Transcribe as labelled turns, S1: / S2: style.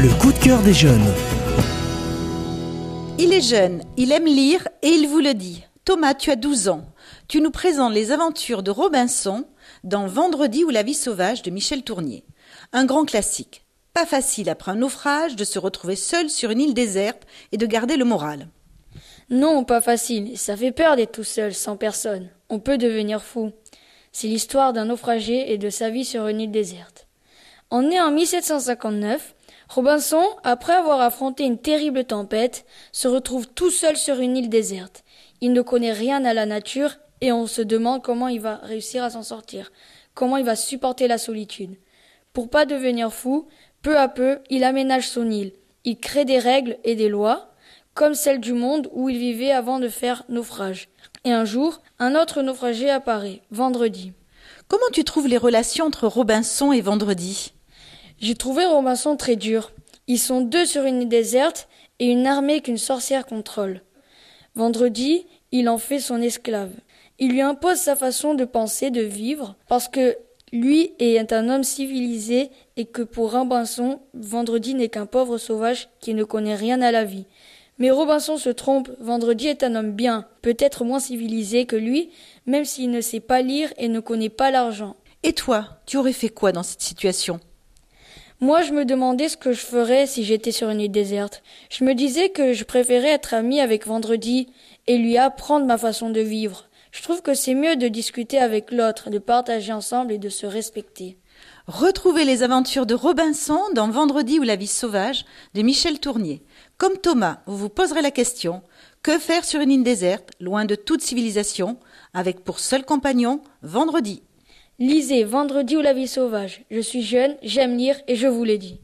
S1: Le coup de cœur des jeunes.
S2: Il est jeune, il aime lire et il vous le dit. Thomas, tu as 12 ans. Tu nous présentes les aventures de Robinson dans Vendredi ou la vie sauvage de Michel Tournier. Un grand classique. Pas facile après un naufrage de se retrouver seul sur une île déserte et de garder le moral.
S3: Non, pas facile. Ça fait peur d'être tout seul, sans personne. On peut devenir fou. C'est l'histoire d'un naufragé et de sa vie sur une île déserte. En né en 1759, Robinson, après avoir affronté une terrible tempête, se retrouve tout seul sur une île déserte. Il ne connaît rien à la nature et on se demande comment il va réussir à s'en sortir, comment il va supporter la solitude. Pour pas devenir fou, peu à peu, il aménage son île. Il crée des règles et des lois, comme celles du monde où il vivait avant de faire naufrage. Et un jour, un autre naufragé apparaît, vendredi.
S2: Comment tu trouves les relations entre Robinson et Vendredi?
S3: J'ai trouvé Robinson très dur. Ils sont deux sur une île déserte et une armée qu'une sorcière contrôle. Vendredi, il en fait son esclave. Il lui impose sa façon de penser, de vivre, parce que lui est un homme civilisé et que pour Robinson, Vendredi n'est qu'un pauvre sauvage qui ne connaît rien à la vie. Mais Robinson se trompe, Vendredi est un homme bien, peut-être moins civilisé que lui, même s'il ne sait pas lire et ne connaît pas l'argent.
S2: Et toi, tu aurais fait quoi dans cette situation?
S3: Moi, je me demandais ce que je ferais si j'étais sur une île déserte. Je me disais que je préférais être ami avec Vendredi et lui apprendre ma façon de vivre. Je trouve que c'est mieux de discuter avec l'autre, de partager ensemble et de se respecter.
S2: Retrouvez les aventures de Robinson dans Vendredi ou la vie sauvage de Michel Tournier. Comme Thomas, vous vous poserez la question que faire sur une île déserte, loin de toute civilisation, avec pour seul compagnon Vendredi?
S3: Lisez Vendredi ou la vie sauvage. Je suis jeune, j'aime lire et je vous l'ai dit.